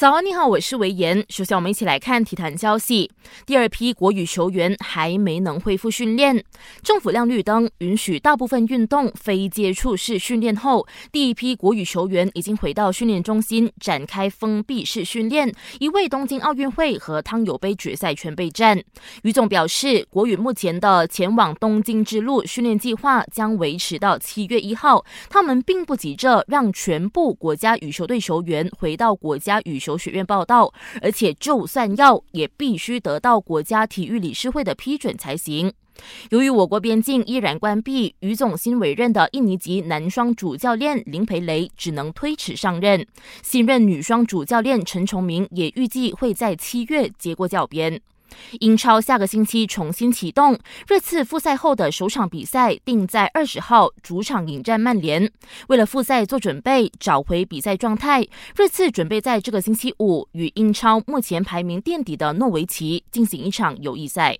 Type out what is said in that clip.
早安，你好，我是维言。首先，我们一起来看体坛消息。第二批国羽球员还没能恢复训练，政府亮绿灯，允许大部分运动非接触式训练后，第一批国羽球员已经回到训练中心展开封闭式训练，以为东京奥运会和汤尤杯决赛全备战。于总表示，国羽目前的前往东京之路训练计划将维持到七月一号，他们并不急着让全部国家羽球队球员回到国家羽球。球学院报道，而且就算要，也必须得到国家体育理事会的批准才行。由于我国边境依然关闭，于总新委任的印尼籍男双主教练林培雷只能推迟上任。新任女双主教练陈崇明也预计会在七月接过教鞭。英超下个星期重新启动，热刺复赛后的首场比赛定在二十号主场迎战曼联。为了复赛做准备，找回比赛状态，热刺准备在这个星期五与英超目前排名垫底的诺维奇进行一场友谊赛。